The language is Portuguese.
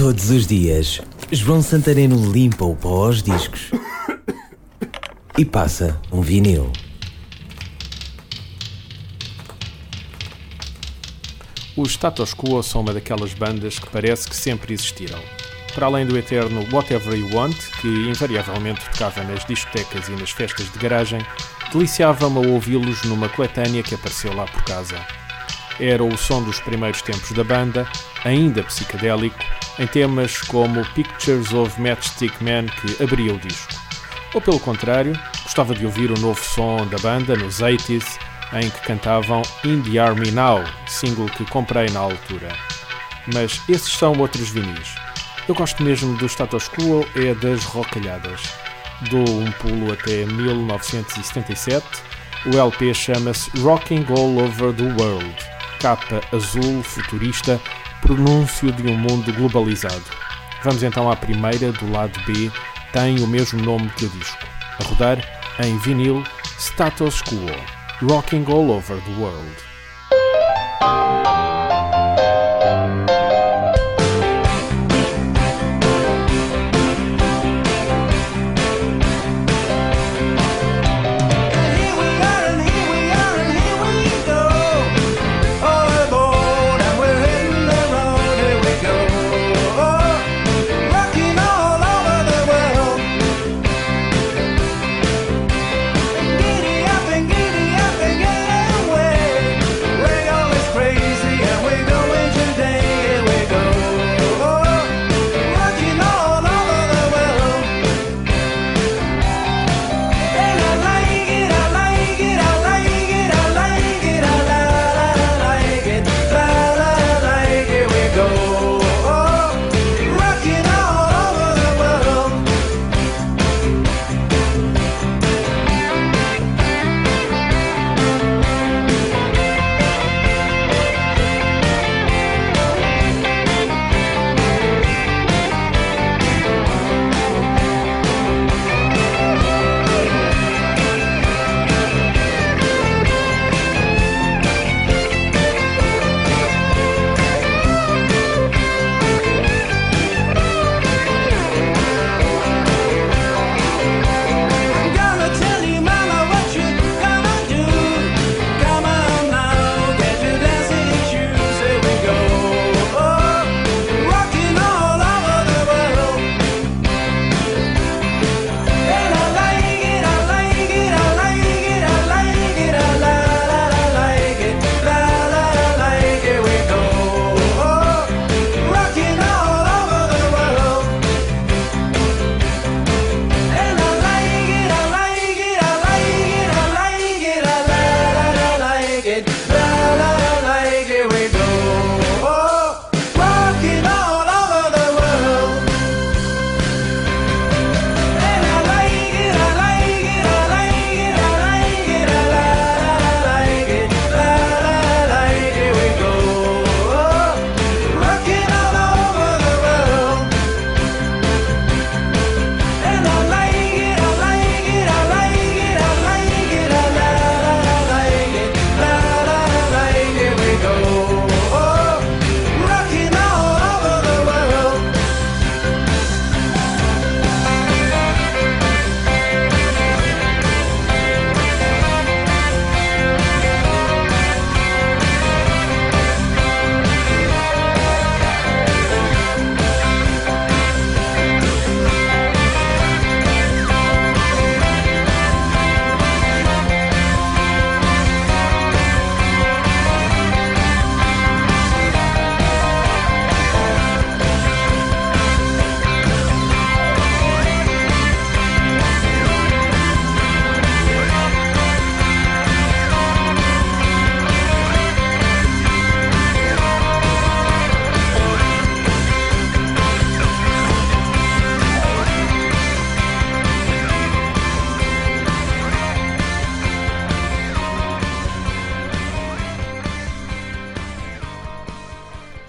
Todos os dias, João Santareno limpa o pó aos discos e passa um vinil. Os Status Quo são uma daquelas bandas que parece que sempre existiram. Para além do eterno Whatever You Want, que invariavelmente tocava nas discotecas e nas festas de garagem, deliciava-me a ouvi-los numa coletânea que apareceu lá por casa. Era o som dos primeiros tempos da banda, ainda psicadélico, em temas como Pictures of Matchstick Man que abria o disco. Ou pelo contrário, gostava de ouvir o novo som da banda nos 80s, em que cantavam In the Army Now, single que comprei na altura. Mas esses são outros vinis. Eu gosto mesmo do status quo é das rocalhadas. Dou um pulo até 1977. O LP chama-se Rocking All Over the World. Capa azul, futurista, pronúncio de um mundo globalizado. Vamos então à primeira, do lado B, tem o mesmo nome que o disco. A rodar em vinil Status Quo. Rocking All Over the World.